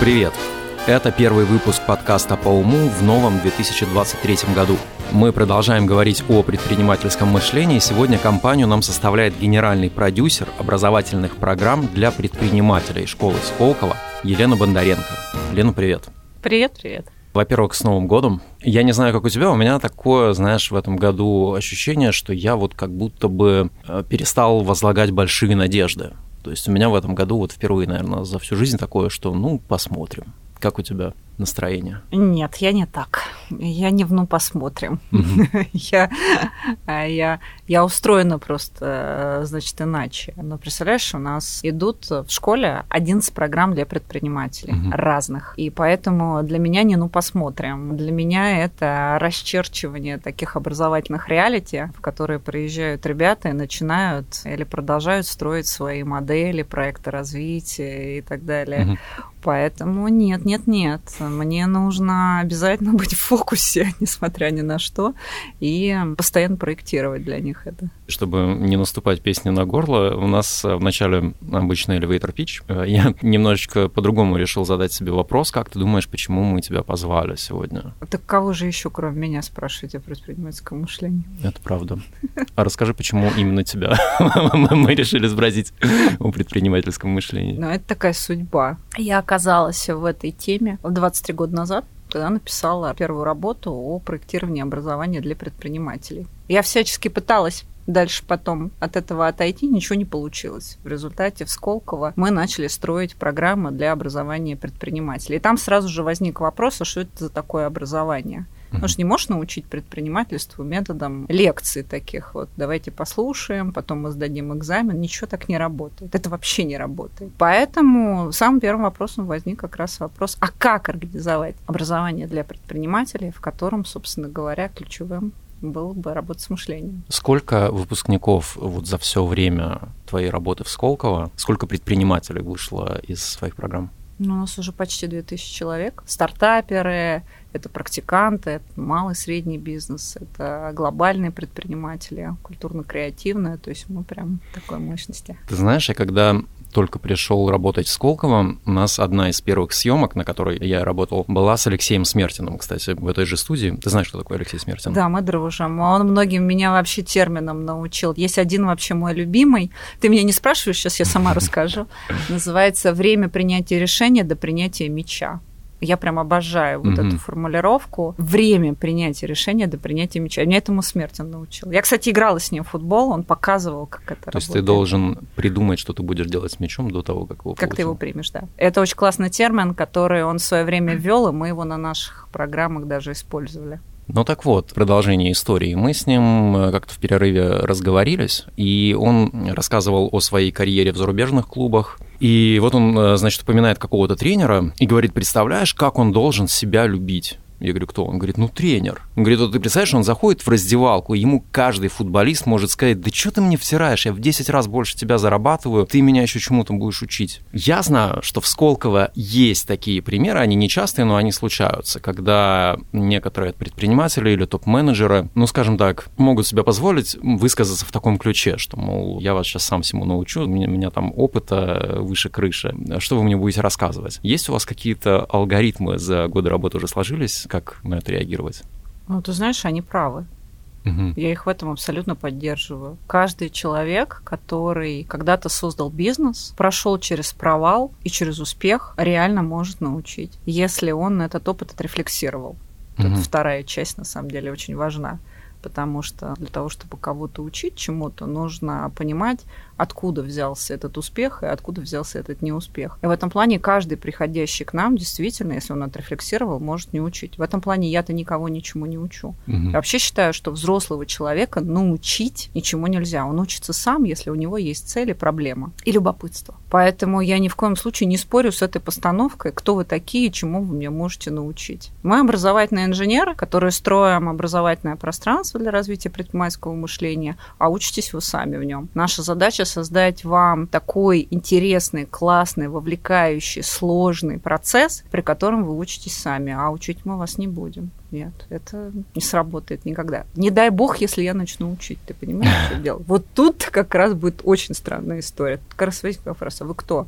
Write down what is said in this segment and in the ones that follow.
Привет! Это первый выпуск подкаста по уму в новом 2023 году. Мы продолжаем говорить о предпринимательском мышлении. Сегодня компанию нам составляет генеральный продюсер образовательных программ для предпринимателей школы Сколково Елена Бондаренко. Лена, привет. Привет, привет. Во-первых, с Новым годом. Я не знаю, как у тебя, у меня такое, знаешь, в этом году ощущение, что я вот как будто бы э, перестал возлагать большие надежды. То есть у меня в этом году вот впервые, наверное, за всю жизнь такое, что ну посмотрим. Как у тебя настроение? Нет, я не так. Я не в ну посмотрим. я, я, я устроена просто, значит, иначе. Но представляешь, у нас идут в школе 11 программ для предпринимателей разных. И поэтому для меня не ну посмотрим. Для меня это расчерчивание таких образовательных реалити, в которые приезжают ребята и начинают или продолжают строить свои модели, проекты развития и так далее. Поэтому нет, нет, нет. Мне нужно обязательно быть в фокусе, несмотря ни на что, и постоянно проектировать для них это. Чтобы не наступать песни на горло, у нас в начале обычный elevator pitch. Я немножечко по-другому решил задать себе вопрос. Как ты думаешь, почему мы тебя позвали сегодня? Так кого же еще, кроме меня, спрашивать о предпринимательском мышлении? Это правда. А расскажи, почему именно тебя мы решили сбросить о предпринимательском мышлении? Ну, это такая судьба. Я оказалась в этой теме в 23 года назад, когда написала первую работу о проектировании образования для предпринимателей. Я всячески пыталась дальше потом от этого отойти, ничего не получилось. В результате в Сколково мы начали строить программы для образования предпринимателей. И там сразу же возник вопрос, а что это за такое образование? Потому что не можешь научить предпринимательству методом лекций таких вот. Давайте послушаем, потом мы сдадим экзамен. Ничего так не работает. Это вообще не работает. Поэтому самым первым вопросом возник как раз вопрос, а как организовать образование для предпринимателей, в котором, собственно говоря, ключевым было бы работа с мышлением. Сколько выпускников вот за все время твоей работы в Сколково, сколько предпринимателей вышло из своих программ? Ну, у нас уже почти 2000 человек. Стартаперы, это практиканты, это малый средний бизнес, это глобальные предприниматели, культурно-креативные, то есть мы прям такой мощности. Ты знаешь, я когда только пришел работать в Сколково, у нас одна из первых съемок, на которой я работал, была с Алексеем Смертиным, кстати, в этой же студии. Ты знаешь, кто такой Алексей Смертин? Да, мы дружим. Он многим меня вообще термином научил. Есть один вообще мой любимый. Ты меня не спрашиваешь, сейчас я сама расскажу. Называется «Время принятия решения до принятия меча». Я прям обожаю вот mm-hmm. эту формулировку. Время принятия решения до принятия мяча. Меня этому Смертин научил. Я, кстати, играла с ним в футбол, он показывал, как это То работает. есть ты должен придумать, что ты будешь делать с мячом до того, как его Как получил. ты его примешь, да. Это очень классный термин, который он в свое время ввел, и мы его на наших программах даже использовали. Ну так вот, продолжение истории. Мы с ним э, как-то в перерыве разговорились, и он рассказывал о своей карьере в зарубежных клубах. И вот он, э, значит, упоминает какого-то тренера и говорит, представляешь, как он должен себя любить. Я говорю, кто? Он говорит, ну, тренер. Он говорит, вот ты представляешь, он заходит в раздевалку, ему каждый футболист может сказать, да что ты мне втираешь, я в 10 раз больше тебя зарабатываю, ты меня еще чему-то будешь учить. Я знаю, что в Сколково есть такие примеры, они нечастые, но они случаются, когда некоторые предприниматели или топ-менеджеры, ну, скажем так, могут себе позволить высказаться в таком ключе, что, мол, я вас сейчас сам всему научу, у меня, у меня там опыта выше крыши, что вы мне будете рассказывать? Есть у вас какие-то алгоритмы за годы работы уже сложились, как на это реагировать? Ну, ты знаешь, они правы. Угу. Я их в этом абсолютно поддерживаю. Каждый человек, который когда-то создал бизнес, прошел через провал и через успех, реально может научить, если он этот опыт отрефлексировал. Угу. Тут вторая часть, на самом деле, очень важна потому что для того, чтобы кого-то учить чему-то, нужно понимать, откуда взялся этот успех и откуда взялся этот неуспех. И в этом плане каждый приходящий к нам, действительно, если он отрефлексировал, может не учить. В этом плане я-то никого ничему не учу. Угу. Я вообще считаю, что взрослого человека научить ничему нельзя. Он учится сам, если у него есть цель и проблема. И любопытство. Поэтому я ни в коем случае не спорю с этой постановкой, кто вы такие, чему вы мне можете научить. Мы образовательные инженеры, которые строим образовательное пространство для развития предпринимательского мышления, а учитесь вы сами в нем. Наша задача создать вам такой интересный, классный, вовлекающий, сложный процесс, при котором вы учитесь сами, а учить мы вас не будем. Нет, это не сработает никогда. Не дай бог, если я начну учить, ты понимаешь, что дело? Вот тут как раз будет очень странная история. Как раз возник вопрос, а вы кто?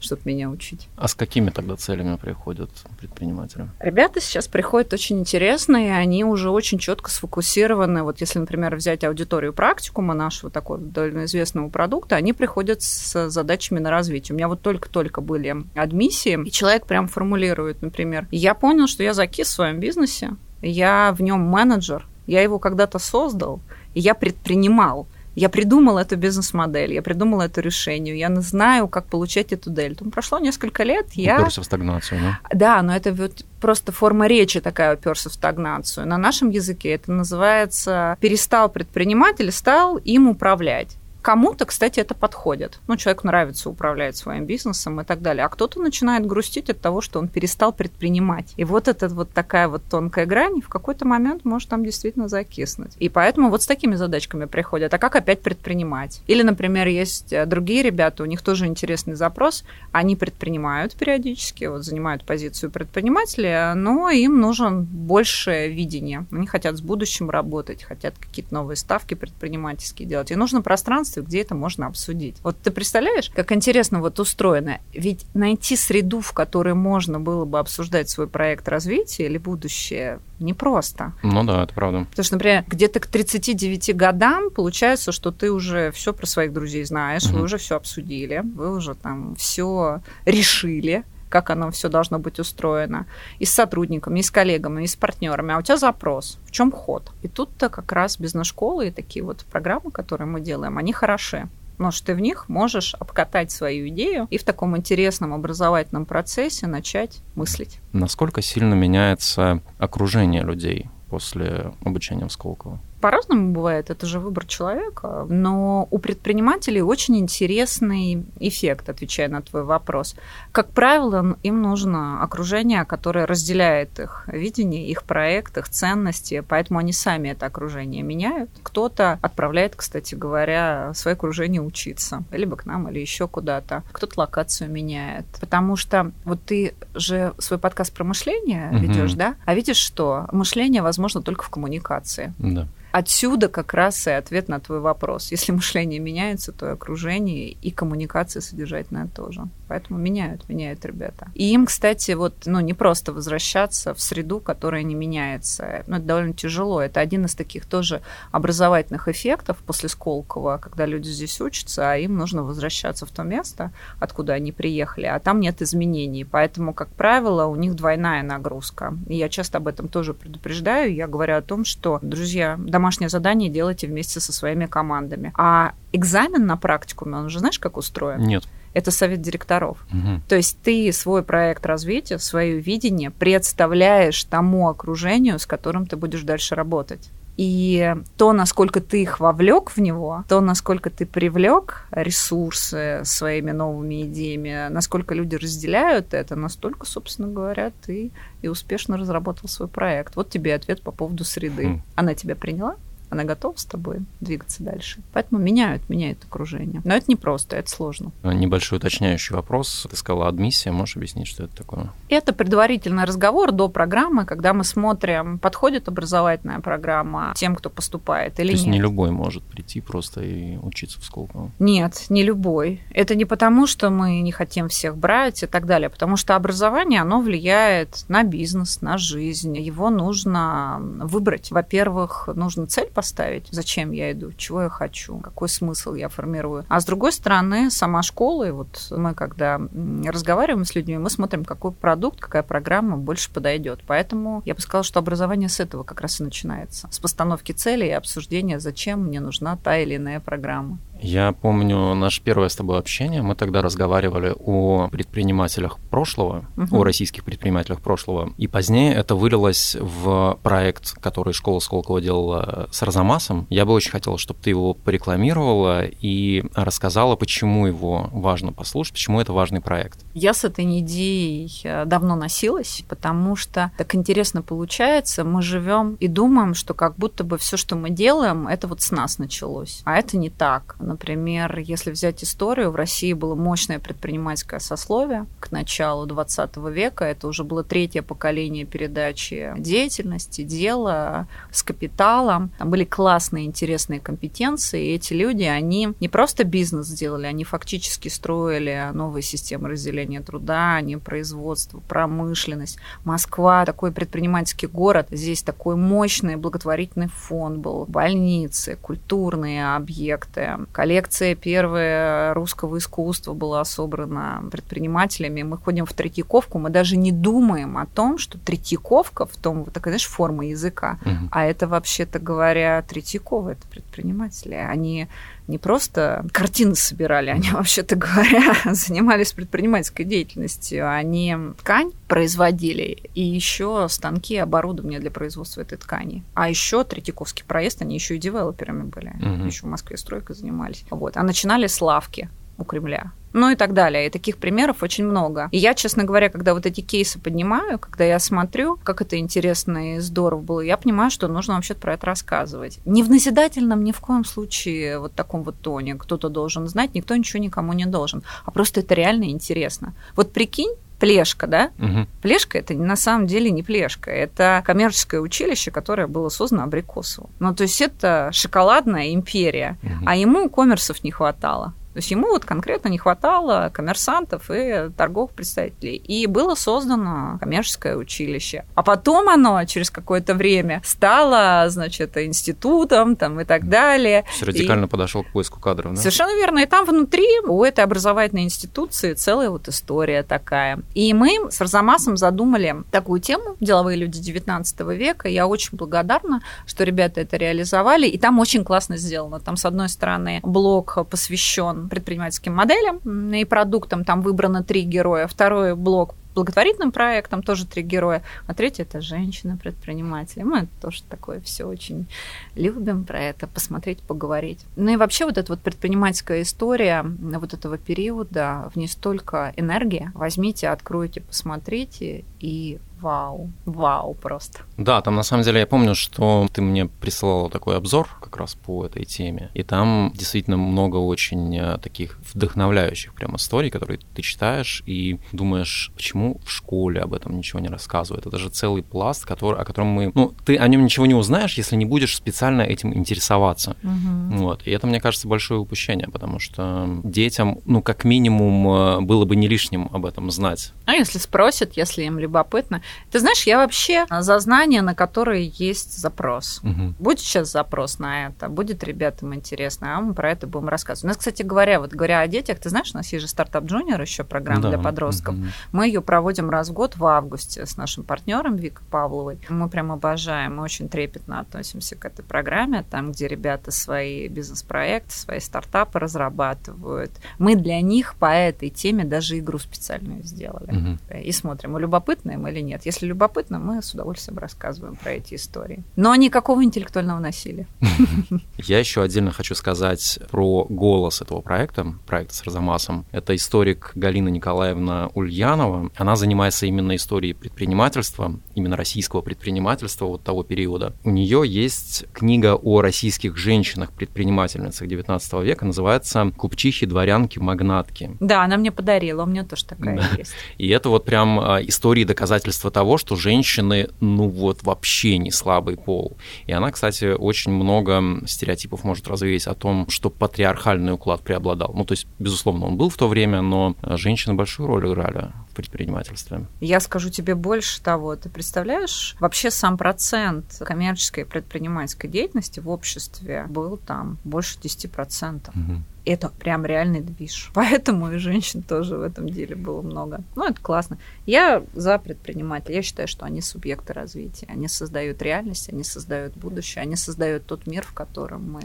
Чтобы меня учить. А с какими тогда целями приходят предприниматели? Ребята сейчас приходят очень интересные, они уже очень четко сфокусированы. Вот если, например, взять аудиторию практикума нашего такого довольно известного продукта, они приходят с задачами на развитие. У меня вот только-только были адмиссии, и человек прям формулирует, например, я понял, что я закис в своем бизнесе, я в нем менеджер, я его когда-то создал, и я предпринимал. Я придумал эту бизнес-модель, я придумал это решение, я знаю, как получать эту дельту. Прошло несколько лет, я... Уперся в стагнацию, да? Да, но это вот просто форма речи такая уперся в стагнацию. На нашем языке это называется «перестал предприниматель, стал им управлять». Кому-то, кстати, это подходит. Ну, человеку нравится управлять своим бизнесом и так далее. А кто-то начинает грустить от того, что он перестал предпринимать. И вот эта вот такая вот тонкая грань в какой-то момент может там действительно закиснуть. И поэтому вот с такими задачками приходят. А как опять предпринимать? Или, например, есть э, другие ребята, у них тоже интересный запрос. Они предпринимают периодически, вот занимают позицию предпринимателя, но им нужен большее видение. Они хотят с будущим работать, хотят какие-то новые ставки предпринимательские делать. И нужно пространство пространстве, где это можно обсудить. Вот ты представляешь, как интересно вот устроено? Ведь найти среду, в которой можно было бы обсуждать свой проект развития или будущее, непросто. Ну да, это правда. Потому что, например, где-то к 39 годам получается, что ты уже все про своих друзей знаешь, угу. вы уже все обсудили, вы уже там все решили как оно все должно быть устроено, и с сотрудниками, и с коллегами, и с партнерами. А у тебя запрос, в чем ход? И тут-то как раз бизнес-школы и такие вот программы, которые мы делаем, они хороши. Потому что ты в них можешь обкатать свою идею и в таком интересном образовательном процессе начать мыслить. Насколько сильно меняется окружение людей после обучения в Сколково? По-разному бывает, это же выбор человека, но у предпринимателей очень интересный эффект, отвечая на твой вопрос. Как правило, им нужно окружение, которое разделяет их видение, их проект, их ценности, поэтому они сами это окружение меняют. Кто-то отправляет, кстати говоря, свое окружение учиться, либо к нам, или еще куда-то. Кто-то локацию меняет, потому что вот ты же свой подкаст про мышление угу. ведешь, да? А видишь что? Мышление возможно только в коммуникации. Да отсюда как раз и ответ на твой вопрос. Если мышление меняется, то и окружение, и коммуникация содержательная тоже. Поэтому меняют, меняют ребята. И им, кстати, вот, ну, не просто возвращаться в среду, которая не меняется. Ну, это довольно тяжело. Это один из таких тоже образовательных эффектов после Сколково, когда люди здесь учатся, а им нужно возвращаться в то место, откуда они приехали, а там нет изменений. Поэтому, как правило, у них двойная нагрузка. И я часто об этом тоже предупреждаю. Я говорю о том, что, друзья, домашнее задание делайте вместе со своими командами. А экзамен на практикуме, он уже знаешь, как устроен? Нет это совет директоров. Угу. То есть ты свой проект развития, свое видение представляешь тому окружению, с которым ты будешь дальше работать. И то, насколько ты их вовлек в него, то, насколько ты привлек ресурсы своими новыми идеями, насколько люди разделяют это, настолько, собственно говоря, ты и успешно разработал свой проект. Вот тебе ответ по поводу среды. Хм. Она тебя приняла? Она готова с тобой двигаться дальше. Поэтому меняют, меняют окружение. Но это не просто, это сложно. Небольшой уточняющий вопрос. Ты сказала адмиссия, можешь объяснить, что это такое? Это предварительный разговор до программы, когда мы смотрим, подходит образовательная программа тем, кто поступает или То есть нет. не любой может прийти просто и учиться в Сколково? Нет, не любой. Это не потому, что мы не хотим всех брать и так далее, потому что образование, оно влияет на бизнес, на жизнь. Его нужно выбрать. Во-первых, нужно цель поставить, зачем я иду, чего я хочу, какой смысл я формирую. А с другой стороны, сама школа, и вот мы когда разговариваем с людьми, мы смотрим, какой продукт, какая программа больше подойдет. Поэтому я бы сказала, что образование с этого как раз и начинается. С постановки целей и обсуждения, зачем мне нужна та или иная программа. Я помню наше первое с тобой общение. Мы тогда разговаривали о предпринимателях прошлого, угу. о российских предпринимателях прошлого. И позднее это вылилось в проект, который школа Сколково делала с Арзамасом. Я бы очень хотел, чтобы ты его порекламировала и рассказала, почему его важно послушать, почему это важный проект. Я с этой идеей э, давно носилась, потому что так интересно получается. Мы живем и думаем, что как будто бы все, что мы делаем, это вот с нас началось. А это не так Например, если взять историю, в России было мощное предпринимательское сословие к началу 20 века. Это уже было третье поколение передачи деятельности, дела с капиталом. Там были классные, интересные компетенции. И эти люди, они не просто бизнес сделали, они фактически строили новые системы разделения труда, они производство, промышленность. Москва такой предпринимательский город. Здесь такой мощный благотворительный фонд был, больницы, культурные объекты. Коллекция первая русского искусства была собрана предпринимателями. Мы ходим в Третьяковку, мы даже не думаем о том, что Третьяковка в том, вот такая, знаешь, форма языка, угу. а это вообще-то говоря, Третьякова, это предприниматели. Они не просто картины собирали, они, вообще-то говоря, занимались предпринимательской деятельностью. Они ткань производили и еще станки и оборудование для производства этой ткани. А еще Третьяковский проезд, они еще и девелоперами были. Угу. Еще в Москве стройкой занимались. Вот. А начинали с лавки у Кремля ну и так далее. И таких примеров очень много. И я, честно говоря, когда вот эти кейсы поднимаю, когда я смотрю, как это интересно и здорово было, я понимаю, что нужно вообще про это рассказывать. Не в назидательном ни в коем случае вот таком вот тоне. Кто-то должен знать, никто ничего никому не должен. А просто это реально интересно. Вот прикинь, Плешка, да? Угу. Плешка это на самом деле не Плешка, это коммерческое училище, которое было создано Абрикосовым. Ну, то есть это шоколадная империя, угу. а ему коммерсов не хватало. То есть ему вот конкретно не хватало коммерсантов и торговых представителей. И было создано коммерческое училище. А потом оно через какое-то время стало, значит, институтом там, и так далее. Все радикально и... подошел к поиску кадров, да? Совершенно верно. И там внутри у этой образовательной институции целая вот история такая. И мы с Арзамасом задумали такую тему «Деловые люди 19 века». Я очень благодарна, что ребята это реализовали. И там очень классно сделано. Там, с одной стороны, блок посвящен предпринимательским моделям и продуктам. Там выбрано три героя. Второй блок благотворительным проектом, тоже три героя, а третий это женщина-предприниматели. Мы тоже такое все очень любим про это посмотреть, поговорить. Ну и вообще вот эта вот предпринимательская история вот этого периода, в ней столько энергии. Возьмите, откройте, посмотрите и вау, вау просто. Да, там на самом деле я помню, что ты мне присылал такой обзор как раз по этой теме, и там действительно много очень э, таких вдохновляющих прям историй, которые ты читаешь и думаешь, почему в школе об этом ничего не рассказывают. Это же целый пласт, который, о котором мы... Ну, ты о нем ничего не узнаешь, если не будешь специально этим интересоваться. Угу. Вот. И это, мне кажется, большое упущение, потому что детям, ну, как минимум, э, было бы не лишним об этом знать. А если спросят, если им любопытно, ты знаешь, я вообще за знания, на которые есть запрос. Угу. Будет сейчас запрос на это, будет ребятам интересно, а мы про это будем рассказывать. У нас, кстати говоря, вот говоря о детях, ты знаешь, у нас есть же стартап Джуниор еще программа да. для подростков. Угу. Мы ее проводим раз в год в августе с нашим партнером Викой Павловой. Мы прям обожаем, мы очень трепетно относимся к этой программе, там, где ребята свои бизнес-проекты, свои стартапы разрабатывают. Мы для них по этой теме даже игру специальную сделали. Угу. И смотрим, любопытно им или нет. Если любопытно, мы с удовольствием рассказываем про эти истории. Но никакого интеллектуального насилия. Я еще отдельно хочу сказать про голос этого проекта, проекта с Арзамасом. Это историк Галина Николаевна Ульянова. Она занимается именно историей предпринимательства, именно российского предпринимательства вот того периода. У нее есть книга о российских женщинах-предпринимательницах 19 века, называется «Купчихи, дворянки, магнатки». Да, она мне подарила, у меня тоже такая да. есть. И это вот прям а, истории доказательства доказательство того, что женщины, ну вот вообще не слабый пол. И она, кстати, очень много стереотипов может развеять о том, что патриархальный уклад преобладал. Ну, то есть, безусловно, он был в то время, но женщины большую роль играли в предпринимательстве. Я скажу тебе больше того. Ты представляешь, вообще сам процент коммерческой предпринимательской деятельности в обществе был там больше 10%. Угу это прям реальный движ. Поэтому и женщин тоже в этом деле было много. Ну, это классно. Я за предпринимателей. Я считаю, что они субъекты развития. Они создают реальность, они создают будущее, они создают тот мир, в котором мы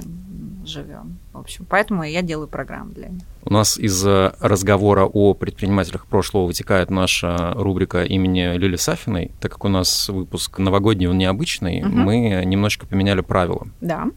живем. В общем, поэтому я делаю программу для них. У нас из разговора о предпринимателях прошлого вытекает наша рубрика имени Лили Сафиной. Так как у нас выпуск новогодний, он необычный, угу. мы немножечко поменяли правила. Да.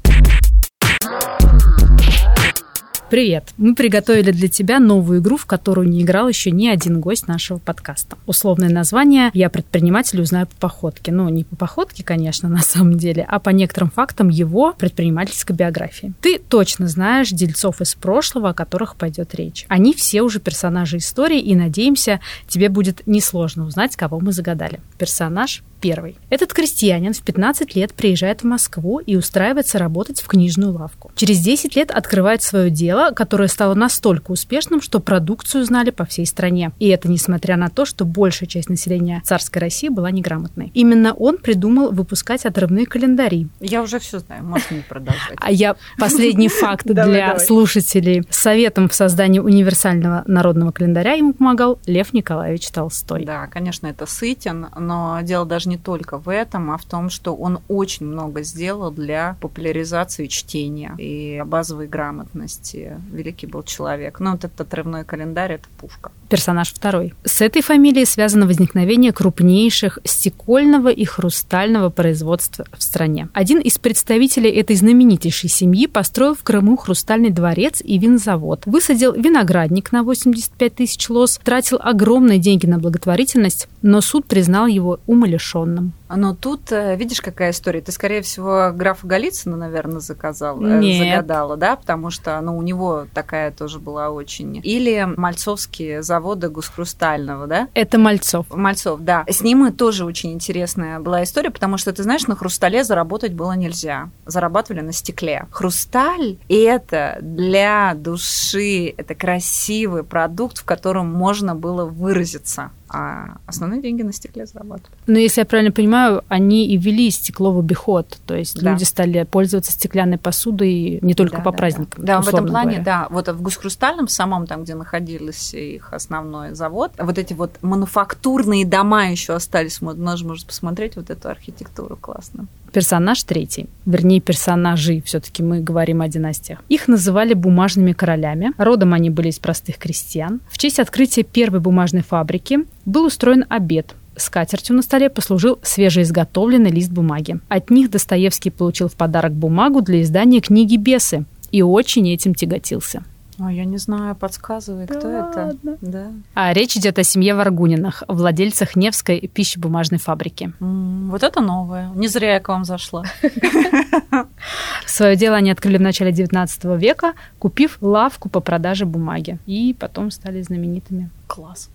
Привет! Мы приготовили для тебя новую игру, в которую не играл еще ни один гость нашего подкаста. Условное название «Я предприниматель узнаю по походке». Ну, не по походке, конечно, на самом деле, а по некоторым фактам его предпринимательской биографии. Ты точно знаешь дельцов из прошлого, о которых пойдет речь. Они все уже персонажи истории, и, надеемся, тебе будет несложно узнать, кого мы загадали. Персонаж первый. Этот крестьянин в 15 лет приезжает в Москву и устраивается работать в книжную лавку. Через 10 лет открывает свое дело, которое стало настолько успешным, что продукцию знали по всей стране. И это несмотря на то, что большая часть населения царской России была неграмотной. Именно он придумал выпускать отрывные календари. Я уже все знаю, можно не продолжать. А я последний факт для слушателей. Советом в создании универсального народного календаря ему помогал Лев Николаевич Толстой. Да, конечно, это Сытин, но дело даже не не только в этом, а в том, что он очень много сделал для популяризации чтения и базовой грамотности. Великий был человек. Ну, вот этот отрывной календарь – это пушка. Персонаж второй. С этой фамилией связано возникновение крупнейших стекольного и хрустального производства в стране. Один из представителей этой знаменитейшей семьи построил в Крыму хрустальный дворец и винзавод, высадил виноградник на 85 тысяч лос, тратил огромные деньги на благотворительность, но суд признал его умалишенным. Но тут, э, видишь, какая история. Ты, скорее всего, графа Голицына, наверное, заказал, э, Нет. загадала, да? Потому что, ну, у него такая тоже была очень... Или мальцовские заводы Гусхрустального, да? Это Мальцов. Мальцов, да. С ним тоже очень интересная была история, потому что, ты знаешь, на хрустале заработать было нельзя. Зарабатывали на стекле. Хрусталь – это для души, это красивый продукт, в котором можно было выразиться а основные деньги на стекле зарабатывали. Но если я правильно понимаю, они и ввели стекло в обиход, то есть да. люди стали пользоваться стеклянной посудой не только да, по да, праздникам. Да, да в этом плане, говоря. да. Вот в Гусхрустальном, самом там, где находился их основной завод, вот эти вот мануфактурные дома еще остались, можно, можно посмотреть вот эту архитектуру классно. Персонаж третий, вернее, персонажи, все-таки мы говорим о династиях. Их называли бумажными королями. Родом они были из простых крестьян. В честь открытия первой бумажной фабрики был устроен обед, Скатертью на столе послужил свежеизготовленный лист бумаги. От них Достоевский получил в подарок бумагу для издания книги «Бесы» и очень этим тяготился. Ой, я не знаю, подсказывай, да кто ладно. это. Да. А речь идет о семье Варгунинах, владельцах Невской пищебумажной фабрики. Mm, вот это новое. Не зря я к вам зашла. Свое дело они открыли в начале 19 века, купив лавку по продаже бумаги. И потом стали знаменитыми. Класс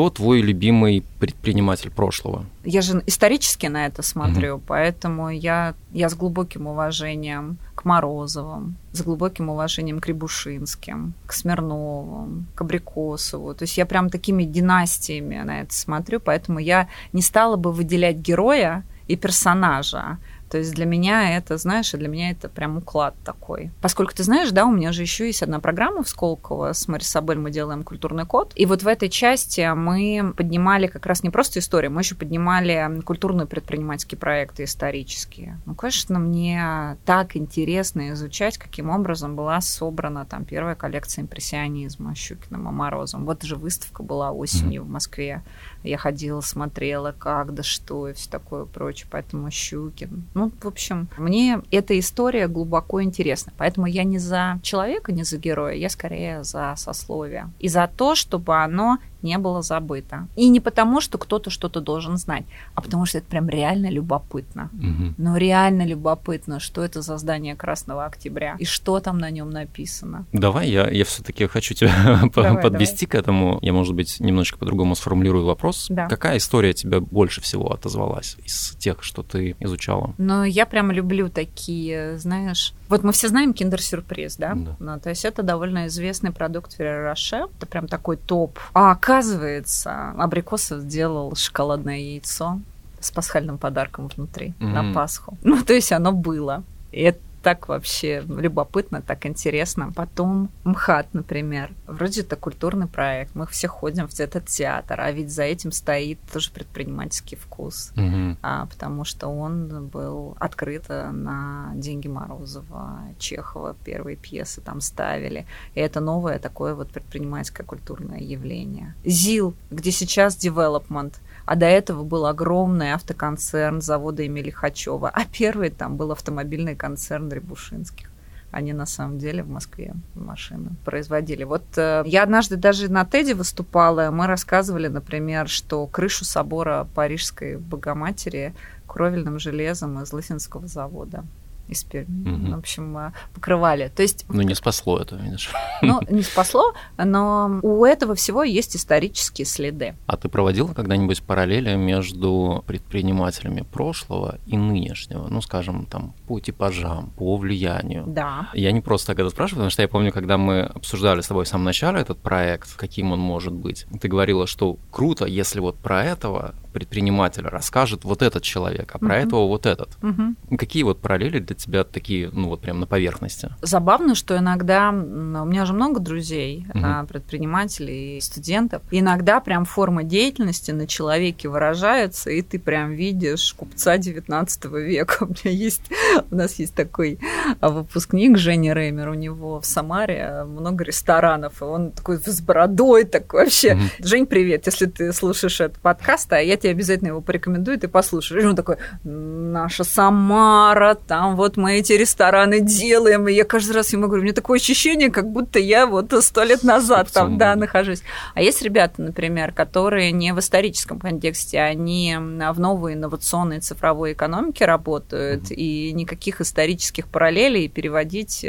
кто твой любимый предприниматель прошлого? Я же исторически на это смотрю, угу. поэтому я, я с глубоким уважением к Морозовым, с глубоким уважением к Рябушинским, к Смирновым, к Абрикосову. То есть я прям такими династиями на это смотрю, поэтому я не стала бы выделять героя и персонажа, то есть для меня это, знаешь, для меня это прям уклад такой. Поскольку ты знаешь, да, у меня же еще есть одна программа в Сколково с Марисабель мы делаем культурный код. И вот в этой части мы поднимали как раз не просто историю, мы еще поднимали культурные предпринимательские проекты исторические. Ну, конечно, мне так интересно изучать, каким образом была собрана там первая коллекция импрессионизма Щукиным и Морозом. Вот же выставка была осенью в Москве. Я ходила, смотрела, как, да что и все такое прочее. Поэтому Щукин. Ну, в общем, мне эта история глубоко интересна. Поэтому я не за человека, не за героя, я скорее за сословие. И за то, чтобы оно не было забыто. И не потому, что кто-то что-то должен знать, а потому что это прям реально любопытно. Угу. Ну, реально любопытно, что это за здание Красного Октября и что там на нем написано. Давай, я, я все-таки хочу тебя давай, подвести давай. к этому. Я, может быть, немножечко по-другому сформулирую вопрос. Да. Какая история тебя больше всего отозвалась из тех, что ты изучала? Ну, я прям люблю такие, знаешь... Вот мы все знаем киндер-сюрприз, да? да. Ну, то есть это довольно известный продукт Феррero Роше. Это прям такой топ. А оказывается, Абрикосов сделал шоколадное яйцо с пасхальным подарком внутри mm-hmm. на Пасху. Ну, то есть оно было. И это так вообще любопытно, так интересно. Потом МХАТ, например. Вроде это культурный проект. Мы все ходим в этот театр, а ведь за этим стоит тоже предпринимательский вкус. Угу. А, потому что он был открыт на деньги Морозова, Чехова, первые пьесы там ставили. И это новое такое вот предпринимательское культурное явление. ЗИЛ, где сейчас development – а до этого был огромный автоконцерн завода Эмили Хачева, а первый там был автомобильный концерн Рябушинских. Они на самом деле в Москве машины производили. Вот э, я однажды даже на Теди выступала, мы рассказывали, например, что крышу собора Парижской Богоматери кровельным железом из Лысинского завода из Перми. Угу. В общем, э, покрывали. То есть... Ну, не спасло это, видишь. Ну, не спасло, но у этого всего есть исторические следы. А ты проводила когда-нибудь параллели между предпринимателями прошлого и нынешнего? Ну, скажем, там, по типажам, по влиянию. Да. Я не просто так это спрашиваю, потому что я помню, когда мы обсуждали с тобой в самом начале этот проект, каким он может быть, ты говорила, что круто, если вот про этого предпринимателя расскажет вот этот человек, а про uh-huh. этого вот этот. Uh-huh. Какие вот параллели для тебя такие, ну вот прям на поверхности? Забавно, что иногда у меня же много друзей, uh-huh. предпринимателей студентов. Иногда прям форма деятельности на человеке выражается, и ты прям видишь купца 19 века. У меня есть, у нас есть такой выпускник Женя Реймер, у него в Самаре много ресторанов, и он такой с бородой, такой вообще. Uh-huh. Жень, привет, если ты слушаешь этот подкаст, а я тебе обязательно его порекомендую, ты послушаешь. И он такой, наша Самара, там вот мы эти рестораны делаем. И я каждый раз ему говорю, у меня такое ощущение, как будто я вот сто лет назад там, да, нахожусь. А есть ребята, например, которые не в историческом контексте, они в новой инновационной цифровой экономике работают, mm-hmm. и никаких исторических параллелей переводить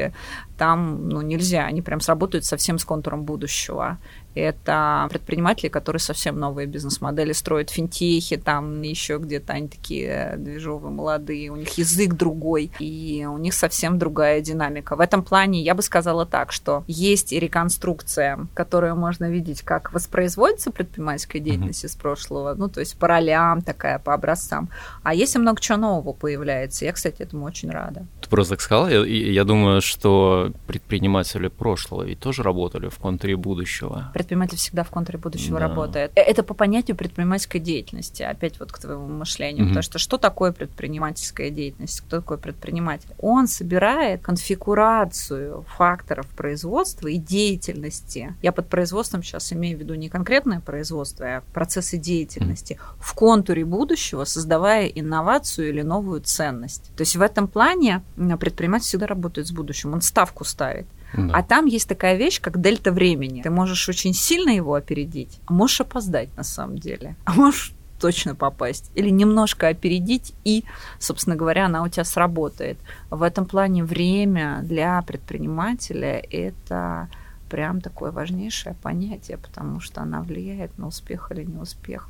там ну, нельзя. Они прям сработают совсем с контуром будущего. Это предприниматели, которые совсем новые бизнес-модели строят, финтехи, там еще где-то они такие движовые, молодые, у них язык другой, и у них совсем другая динамика. В этом плане я бы сказала так, что есть и реконструкция, которую можно видеть, как воспроизводится предпринимательская деятельность mm-hmm. из прошлого, ну, то есть по ролям такая, по образцам. А есть и много чего нового появляется. Я, кстати, этому очень рада. Ты просто так сказала, я, я думаю, что предприниматели прошлого ведь тоже работали в контуре будущего предприниматель всегда в контуре будущего да. работает. Э, это по понятию предпринимательской деятельности, опять вот к твоему мышлению. Угу. Потому что что такое предпринимательская деятельность? Кто такой предприниматель? Он собирает конфигурацию факторов производства и деятельности. Я под производством сейчас имею в виду не конкретное производство, а процессы деятельности угу. в контуре будущего, создавая инновацию или новую ценность. То есть в этом плане предприниматель всегда работает с будущим. Он ставку ставит. Да. А там есть такая вещь, как дельта времени. Ты можешь очень сильно его опередить, а можешь опоздать на самом деле. А можешь точно попасть. Или немножко опередить, и, собственно говоря, она у тебя сработает. В этом плане время для предпринимателя – это прям такое важнейшее понятие, потому что она влияет на успех или неуспех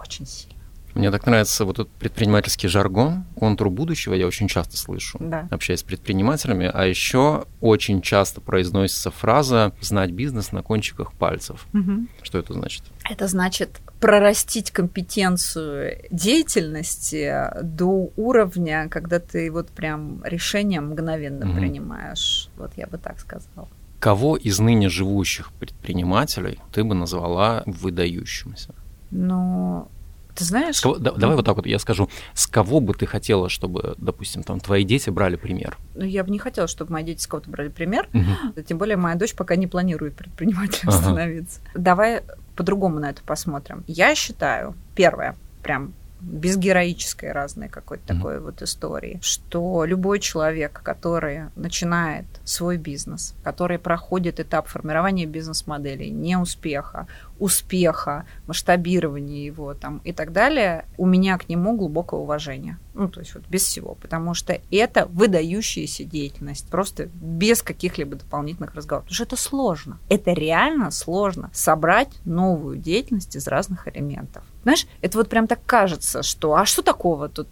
очень сильно. Мне так нравится вот этот предпринимательский жаргон, контур будущего я очень часто слышу, да. общаясь с предпринимателями. А еще очень часто произносится фраза «знать бизнес на кончиках пальцев». Угу. Что это значит? Это значит прорастить компетенцию деятельности до уровня, когда ты вот прям решение мгновенно угу. принимаешь. Вот я бы так сказала. Кого из ныне живущих предпринимателей ты бы назвала выдающимся? Ну, ты знаешь? Кого, да, давай вот так вот я скажу. С кого бы ты хотела, чтобы, допустим, там твои дети брали пример? Ну, я бы не хотела, чтобы мои дети с кого-то брали пример. Угу. Тем более моя дочь пока не планирует предпринимателем ага. становиться. Давай по-другому на это посмотрим. Я считаю, первое, прям без героической разной какой-то mm-hmm. такой вот истории, что любой человек, который начинает свой бизнес, который проходит этап формирования бизнес-моделей, неуспеха, успеха, масштабирования его там и так далее, у меня к нему глубокое уважение. Ну, то есть вот без всего, потому что это выдающаяся деятельность, просто без каких-либо дополнительных разговоров. Потому что это сложно. Это реально сложно собрать новую деятельность из разных элементов. Знаешь, это вот прям так кажется, что а что такого тут,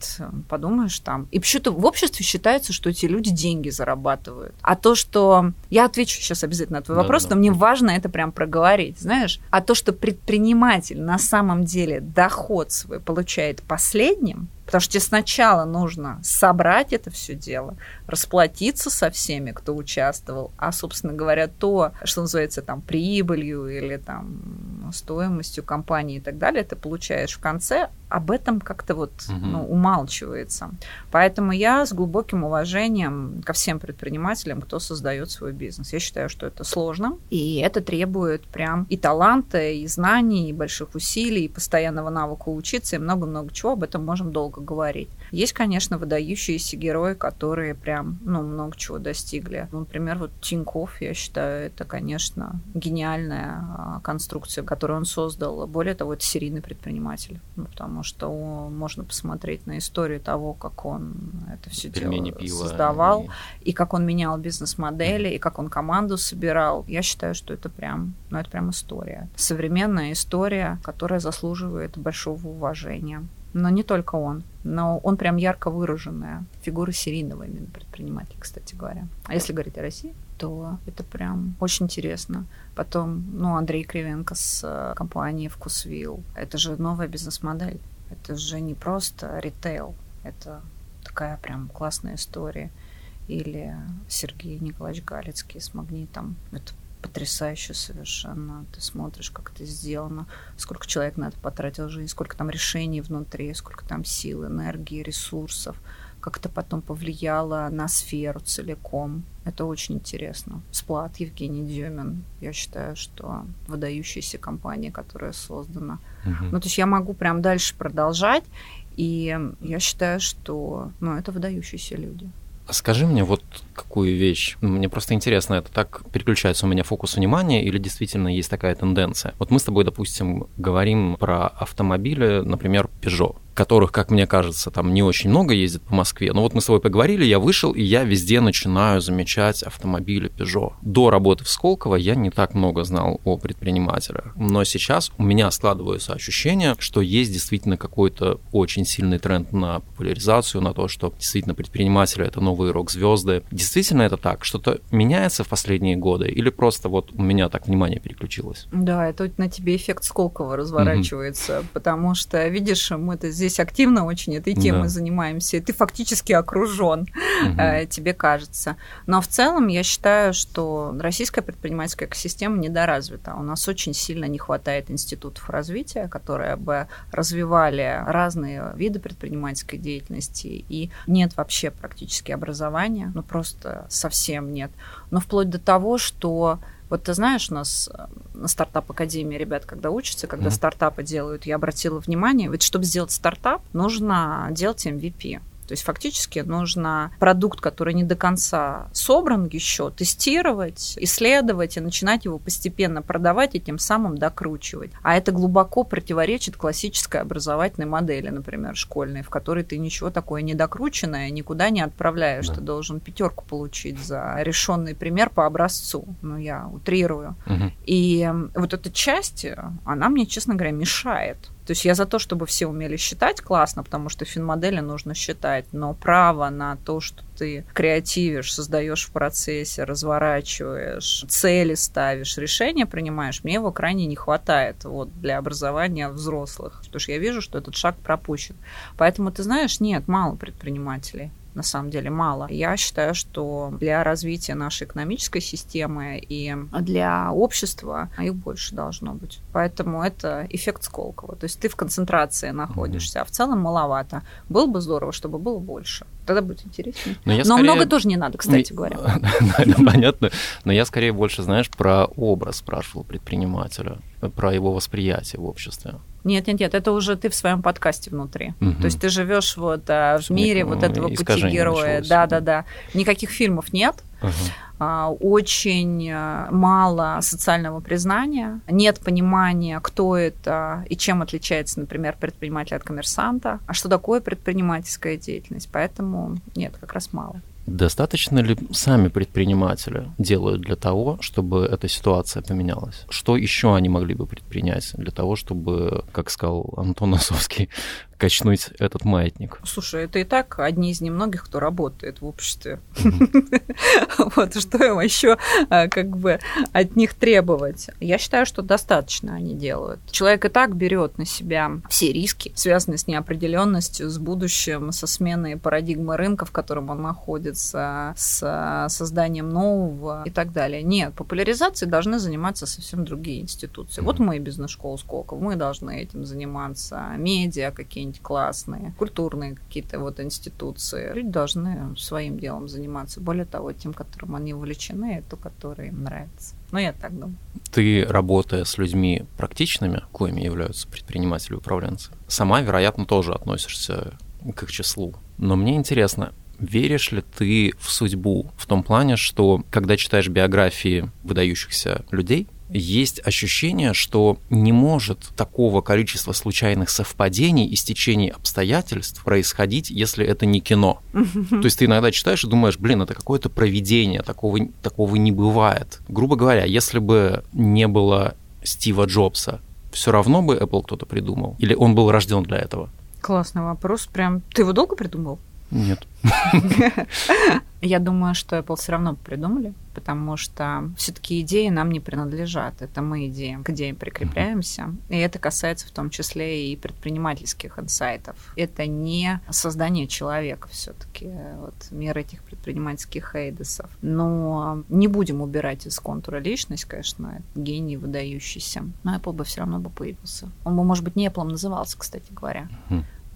подумаешь там. И почему-то в обществе считается, что эти люди деньги зарабатывают. А то, что... Я отвечу сейчас обязательно на твой да, вопрос, да, но мне важно это прям проговорить, знаешь. А то, что предприниматель на самом деле доход свой получает последним, Потому что тебе сначала нужно собрать это все дело, расплатиться со всеми, кто участвовал, а, собственно говоря, то, что называется там прибылью или там стоимостью компании и так далее, ты получаешь в конце, об этом как-то вот угу. ну, умалчивается. Поэтому я с глубоким уважением ко всем предпринимателям, кто создает свой бизнес. Я считаю, что это сложно, и это требует прям и таланта, и знаний, и больших усилий, и постоянного навыка учиться, и много-много чего. Об этом можем долго говорить. Есть, конечно, выдающиеся герои, которые прям, ну, много чего достигли. Например, вот Тиньков, я считаю, это, конечно, гениальная а, конструкция, которую он создал. Более того, это серийный предприниматель, ну, потому что можно посмотреть на историю того, как он это все дело создавал, и... и как он менял бизнес-модели, и как он команду собирал. Я считаю, что это прям, ну, это прям история. Современная история, которая заслуживает большого уважения. Но не только он. Но он прям ярко выраженная фигура серийного именно предпринимателя, кстати говоря. А если говорить о России, то это прям очень интересно. Потом, ну, Андрей Кривенко с э, компанией «Вкусвилл». Это же новая бизнес-модель. Это же не просто ритейл. Это такая прям классная история. Или Сергей Николаевич Галицкий с «Магнитом». Это потрясающе совершенно. Ты смотришь, как это сделано, сколько человек на это потратил жизнь, сколько там решений внутри, сколько там сил, энергии, ресурсов, как это потом повлияло на сферу целиком. Это очень интересно. Сплат Евгений Демин, я считаю, что выдающаяся компания, которая создана. Угу. Ну, то есть я могу прям дальше продолжать, и я считаю, что ну, это выдающиеся люди. Скажи мне вот какую вещь. Мне просто интересно, это так переключается у меня фокус внимания или действительно есть такая тенденция? Вот мы с тобой, допустим, говорим про автомобили, например, Peugeot которых, как мне кажется, там не очень много ездит по Москве. Но вот мы с тобой поговорили, я вышел, и я везде начинаю замечать автомобили Peugeot. До работы в Сколково я не так много знал о предпринимателях. Но сейчас у меня складывается ощущение, что есть действительно какой-то очень сильный тренд на популяризацию, на то, что действительно предприниматели — это новые рок-звезды. Действительно это так? Что-то меняется в последние годы? Или просто вот у меня так внимание переключилось? Да, это на тебе эффект Сколково разворачивается, mm-hmm. потому что, видишь, мы-то здесь здесь активно очень этой темой да. занимаемся, и ты фактически окружен, угу. тебе кажется. Но в целом я считаю, что российская предпринимательская экосистема недоразвита. У нас очень сильно не хватает институтов развития, которые бы развивали разные виды предпринимательской деятельности, и нет вообще практически образования, ну просто совсем нет. Но вплоть до того, что вот ты знаешь, у нас э, на стартап-академии ребят, когда учатся, когда mm-hmm. стартапы делают, я обратила внимание, ведь чтобы сделать стартап, нужно делать MVP. То есть фактически нужно продукт, который не до конца собран еще, тестировать, исследовать и начинать его постепенно продавать и тем самым докручивать. А это глубоко противоречит классической образовательной модели, например, школьной, в которой ты ничего такое недокрученное никуда не отправляешь. Да. Ты должен пятерку получить за решенный пример по образцу. Ну, я утрирую. Угу. И вот эта часть, она мне, честно говоря, мешает. То есть я за то, чтобы все умели считать классно, потому что финмодели нужно считать, но право на то, что ты креативишь, создаешь в процессе, разворачиваешь, цели ставишь, решения принимаешь, мне его крайне не хватает вот, для образования взрослых, потому что я вижу, что этот шаг пропущен. Поэтому, ты знаешь, нет, мало предпринимателей на самом деле мало. Я считаю, что для развития нашей экономической системы и для общества их больше должно быть. Поэтому это эффект Сколково. То есть ты в концентрации находишься, а в целом маловато. Было бы здорово, чтобы было больше. Тогда будет интереснее. Но, Но скорее... много тоже не надо, кстати не... говоря. Понятно. Но я скорее больше, знаешь, про образ спрашивал предпринимателя, про его восприятие в обществе. Нет, нет, нет, это уже ты в своем подкасте внутри. Угу. То есть ты живешь вот а, в мире Нет, вот этого пути героя. Да, да, да. Никаких фильмов нет. Угу. А, очень а, мало социального признания, нет понимания, кто это и чем отличается, например, предприниматель от коммерсанта, а что такое предпринимательская деятельность. Поэтому нет, как раз мало. Достаточно ли сами предприниматели делают для того, чтобы эта ситуация поменялась? Что еще они могли бы предпринять для того, чтобы, как сказал Антон Осовский, качнуть этот маятник? Слушай, это и так одни из немногих, кто работает в обществе. Вот что им еще а, как бы от них требовать? Я считаю, что достаточно они делают. Человек и так берет на себя все риски, связанные с неопределенностью, с будущим, со сменой парадигмы рынка, в котором он находится, с созданием нового и так далее. Нет, популяризацией должны заниматься совсем другие институции. Вот мы бизнес-школа Сколково, мы должны этим заниматься, медиа какие какие-нибудь классные, культурные какие-то вот институции. Люди должны своим делом заниматься. Более того, тем, которым они увлечены, это которые им нравится. Ну, я так думаю. Ты, работая с людьми практичными, коими являются предприниматели и управленцы, сама, вероятно, тоже относишься к их числу. Но мне интересно, Веришь ли ты в судьбу в том плане, что когда читаешь биографии выдающихся людей, есть ощущение, что не может такого количества случайных совпадений и стечений обстоятельств происходить, если это не кино. То есть ты иногда читаешь и думаешь, блин, это какое-то проведение, такого, такого не бывает. Грубо говоря, если бы не было Стива Джобса, все равно бы Apple кто-то придумал? Или он был рожден для этого? Классный вопрос. Прям. Ты его долго придумал? Нет. Я думаю, что Apple все равно придумали, потому что все-таки идеи нам не принадлежат. Это мы идеям к идеям прикрепляемся. И это касается в том числе и предпринимательских инсайтов. Это не создание человека все-таки, вот мир этих предпринимательских эйдесов. Но не будем убирать из контура личность, конечно, гений выдающийся. Но Apple бы все равно бы появился. Он бы, может быть, не Apple назывался, кстати говоря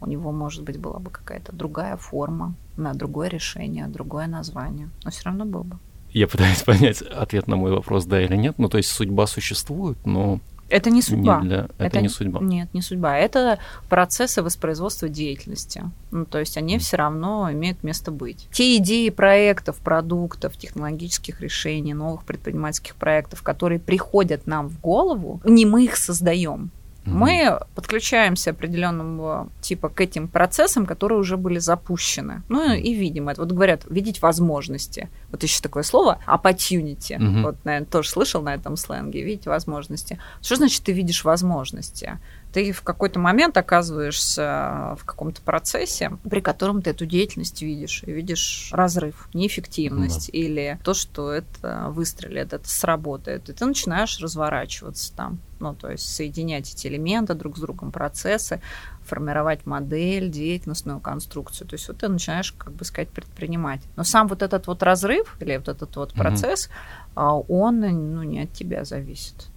у него, может быть, была бы какая-то другая форма, на другое решение, другое название, но все равно был бы. Я пытаюсь понять ответ на мой вопрос, да или нет. Ну, то есть судьба существует, но это не судьба. Не для... это, это не судьба. Нет, не судьба. Это процессы воспроизводства деятельности. Ну, то есть они mm. все равно имеют место быть. Те идеи проектов, продуктов, технологических решений, новых предпринимательских проектов, которые приходят нам в голову, не мы их создаем. Мы подключаемся определенного типа к этим процессам, которые уже были запущены. Ну и видим это. Вот говорят, видеть возможности. Вот еще такое слово opportunity. Угу. Вот, наверное, тоже слышал на этом сленге. Видеть возможности. Что значит ты видишь возможности? Ты в какой-то момент оказываешься в каком-то процессе, при котором ты эту деятельность видишь, и видишь разрыв, неэффективность, mm или то, что это выстрелит, это сработает, и ты начинаешь разворачиваться там, ну, то есть соединять эти элементы друг с другом, процессы, формировать модель, деятельностную конструкцию. То есть вот ты начинаешь, как бы сказать, предпринимать. Но сам вот этот вот разрыв или вот этот вот процесс, mm он ну, не от тебя зависит.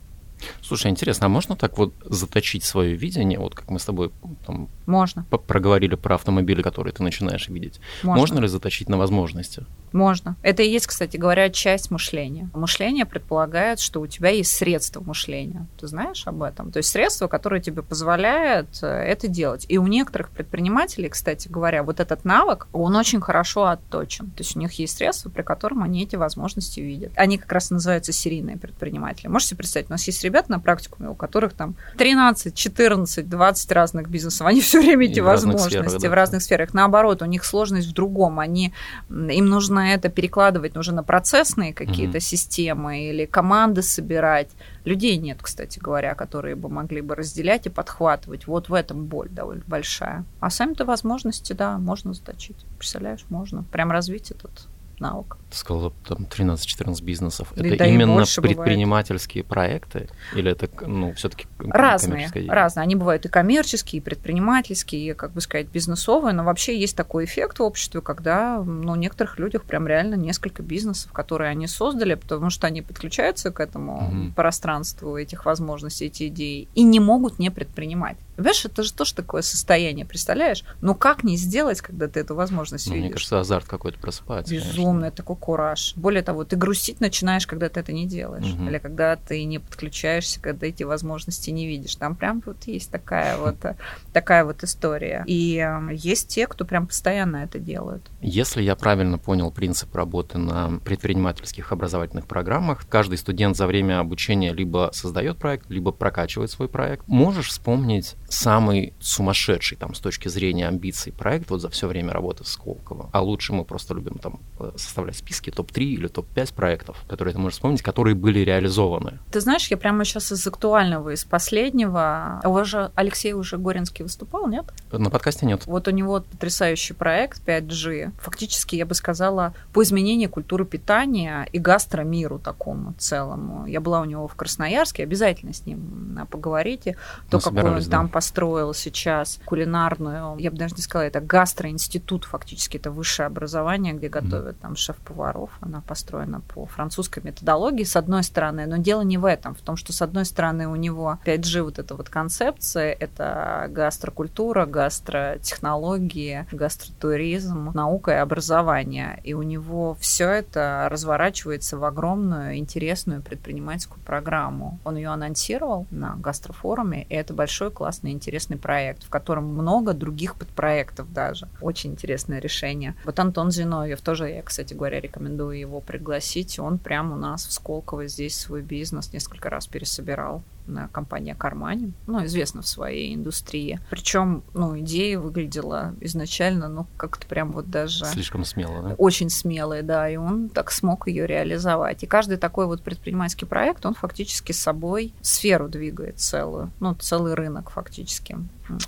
Слушай, интересно, а можно так вот заточить свое видение, вот как мы с тобой там можно. проговорили про автомобили, которые ты начинаешь видеть? Можно. можно ли заточить на возможности? Можно. Это и есть, кстати говоря, часть мышления. Мышление предполагает, что у тебя есть средства мышления. Ты знаешь об этом? То есть средства, которые тебе позволяют э, это делать. И у некоторых предпринимателей, кстати говоря, вот этот навык, он очень хорошо отточен. То есть у них есть средства, при котором они эти возможности видят. Они как раз называются серийные предприниматели. Можете представить, у нас есть ребята на практикуме, у которых там 13, 14, 20 разных бизнесов. Они все время эти и возможности в разных, сферах, да. в разных сферах. Наоборот, у них сложность в другом. Они, им нужно это перекладывать, нужно на процессные какие-то mm системы или команды собирать. Людей нет, кстати говоря, которые бы могли бы разделять и подхватывать. Вот в этом боль довольно большая. А сами-то возможности, да, можно заточить. Представляешь, можно. Прям развить этот навык. Ты сказала, там 13-14 бизнесов. Да, это да именно предпринимательские бывает. проекты? Или это, ну, все таки Разные, разные. Они бывают и коммерческие, и предпринимательские, и, как бы сказать, бизнесовые, но вообще есть такой эффект в обществе, когда, ну, некоторых людях прям реально несколько бизнесов, которые они создали, потому что они подключаются к этому угу. пространству этих возможностей, эти идеи, и не могут не предпринимать. Понимаешь, это же тоже такое состояние, представляешь? Ну как не сделать, когда ты эту возможность ну, видишь? Мне кажется, азарт какой-то просыпается. Безумно, это такой кураж. Более того, ты грустить начинаешь, когда ты это не делаешь. Угу. Или когда ты не подключаешься, когда эти возможности не видишь. Там прям вот есть такая вот, такая вот история. И эм, есть те, кто прям постоянно это делают. Если я правильно понял принцип работы на предпринимательских образовательных программах, каждый студент за время обучения либо создает проект, либо прокачивает свой проект. Можешь вспомнить самый сумасшедший там с точки зрения амбиций проект вот за все время работы с Сколково. А лучше мы просто любим там э, составлять списки топ-3 или топ-5 проектов, которые ты можешь вспомнить, которые были реализованы. Ты знаешь, я прямо сейчас из актуального, из последнего. А у вас же Алексей уже Горинский выступал, нет? На подкасте нет. Вот у него потрясающий проект 5G. Фактически, я бы сказала, по изменению культуры питания и гастромиру такому целому. Я была у него в Красноярске, обязательно с ним поговорите. То, какой он там да построил сейчас кулинарную, я бы даже не сказала, это гастроинститут фактически, это высшее образование, где готовят mm-hmm. там шеф-повара поваров. Она построена по французской методологии, с одной стороны. Но дело не в этом, в том, что, с одной стороны, у него 5G вот эта вот концепция, это гастрокультура, гастротехнологии, гастротуризм, наука и образование. И у него все это разворачивается в огромную, интересную предпринимательскую программу. Он ее анонсировал на гастрофоруме, и это большой, классный, интересный проект, в котором много других подпроектов даже. Очень интересное решение. Вот Антон Зиновьев тоже, я, кстати говоря, рекомендую его пригласить. Он прямо у нас в Сколково здесь свой бизнес несколько раз пересобирал компания Кармани, ну, известна в своей индустрии. Причем, ну, идея выглядела изначально, ну, как-то прям вот даже... Слишком смело, да? Очень смелая, да, и он так смог ее реализовать. И каждый такой вот предпринимательский проект, он фактически с собой сферу двигает целую, ну, целый рынок фактически.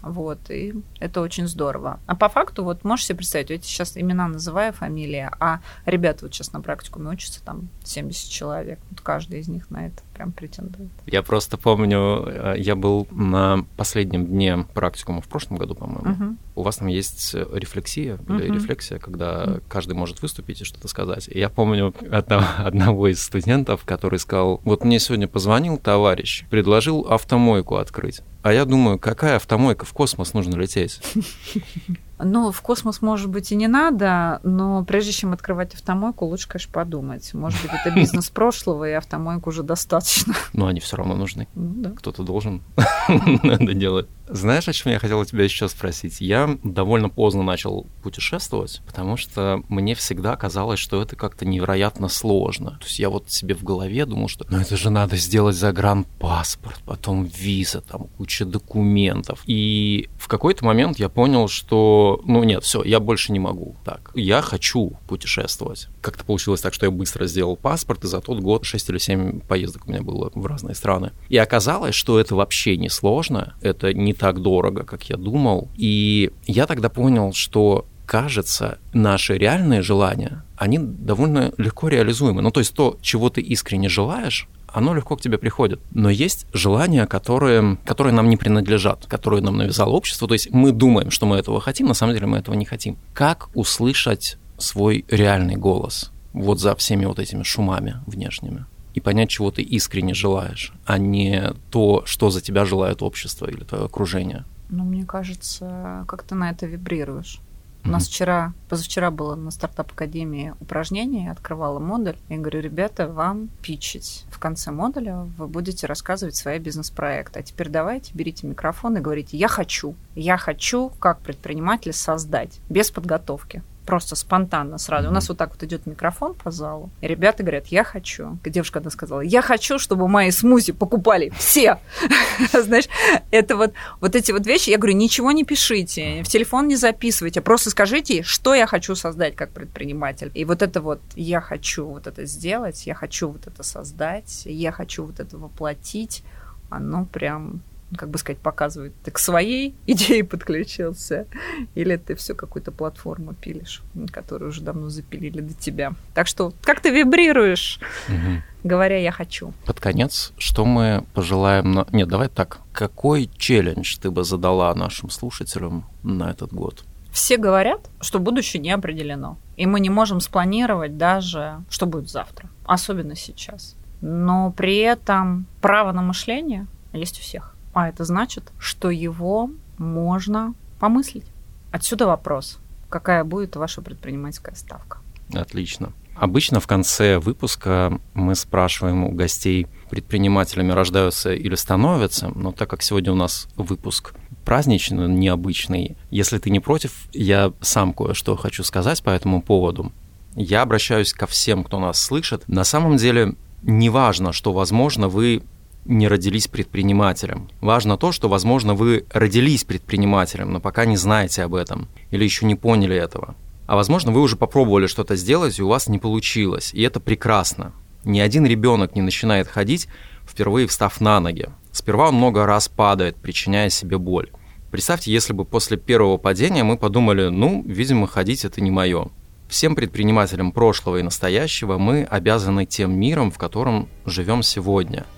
Вот, и это очень здорово. А по факту, вот можешь себе представить, я сейчас имена называю, фамилия, а ребята вот сейчас на практикуме учатся, там 70 человек, вот каждый из них на это прям претендует. Я просто помню, э, я был на последнем дне практикума в прошлом году, по-моему. Угу. У вас там есть рефлексия угу. или рефлексия, когда угу. каждый может выступить и что-то сказать. И я помню одного, одного из студентов, который сказал, вот мне сегодня позвонил товарищ, предложил автомойку открыть. А я думаю, какая автомойка в космос нужно лететь? Ну, в космос, может быть, и не надо, но прежде чем открывать автомойку, лучше, конечно, подумать. Может быть, это бизнес прошлого, и автомойку уже достаточно. Но они все равно нужны. Ну, да. Кто-то должен это делать. Знаешь, о чем я хотел тебя еще спросить? Я довольно поздно начал путешествовать, потому что мне всегда казалось, что это как-то невероятно сложно. То есть я вот себе в голове думал, что ну это же надо сделать загранпаспорт, потом виза, там куча документов. И в какой-то момент я понял, что ну нет, все, я больше не могу так. Я хочу путешествовать. Как-то получилось так, что я быстро сделал паспорт, и за тот год 6 или 7 поездок у меня было в разные страны. И оказалось, что это вообще не сложно, это не так дорого, как я думал. И я тогда понял, что кажется, наши реальные желания, они довольно легко реализуемы. Ну, то есть то, чего ты искренне желаешь, оно легко к тебе приходит. Но есть желания, которые, которые нам не принадлежат, которые нам навязало общество. То есть мы думаем, что мы этого хотим, на самом деле мы этого не хотим. Как услышать свой реальный голос вот за всеми вот этими шумами внешними? И понять, чего ты искренне желаешь, а не то, что за тебя желает общество или твое окружение. Ну, мне кажется, как ты на это вибрируешь. У нас вчера, позавчера было на стартап академии упражнение, открывала модуль. Я говорю, ребята, вам пичить. В конце модуля вы будете рассказывать свои бизнес-проекты. А теперь давайте берите микрофон и говорите, я хочу. Я хочу, как предприниматель, создать без подготовки просто спонтанно сразу. Mm-hmm. У нас вот так вот идет микрофон по залу, и ребята говорят, я хочу. Девушка одна сказала, я хочу, чтобы мои смузи покупали все. Знаешь, это вот, вот эти вот вещи. Я говорю, ничего не пишите, в телефон не записывайте, просто скажите, что я хочу создать как предприниматель. И вот это вот, я хочу вот это сделать, я хочу вот это создать, я хочу вот это воплотить, оно прям как бы сказать, показывает, ты к своей идее подключился, или ты все какую-то платформу пилишь, которую уже давно запилили до тебя. Так что как ты вибрируешь, угу. говоря «я хочу». Под конец, что мы пожелаем... На... Нет, давай так. Какой челлендж ты бы задала нашим слушателям на этот год? Все говорят, что будущее не определено. И мы не можем спланировать даже, что будет завтра. Особенно сейчас. Но при этом право на мышление есть у всех. А это значит, что его можно помыслить. Отсюда вопрос. Какая будет ваша предпринимательская ставка? Отлично. Обычно в конце выпуска мы спрашиваем у гостей, предпринимателями рождаются или становятся, но так как сегодня у нас выпуск праздничный, необычный, если ты не против, я сам кое-что хочу сказать по этому поводу. Я обращаюсь ко всем, кто нас слышит. На самом деле, неважно, что, возможно, вы не родились предпринимателем. Важно то, что, возможно, вы родились предпринимателем, но пока не знаете об этом или еще не поняли этого. А возможно, вы уже попробовали что-то сделать, и у вас не получилось, и это прекрасно. Ни один ребенок не начинает ходить, впервые встав на ноги. Сперва он много раз падает, причиняя себе боль. Представьте, если бы после первого падения мы подумали, ну, видимо, ходить это не мое. Всем предпринимателям прошлого и настоящего мы обязаны тем миром, в котором живем сегодня –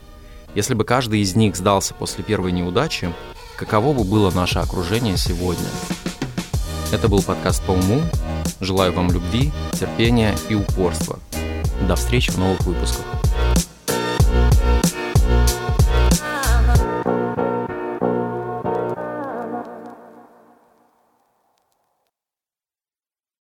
если бы каждый из них сдался после первой неудачи, каково бы было наше окружение сегодня? Это был подкаст по уму. Желаю вам любви, терпения и упорства. До встречи в новых выпусках.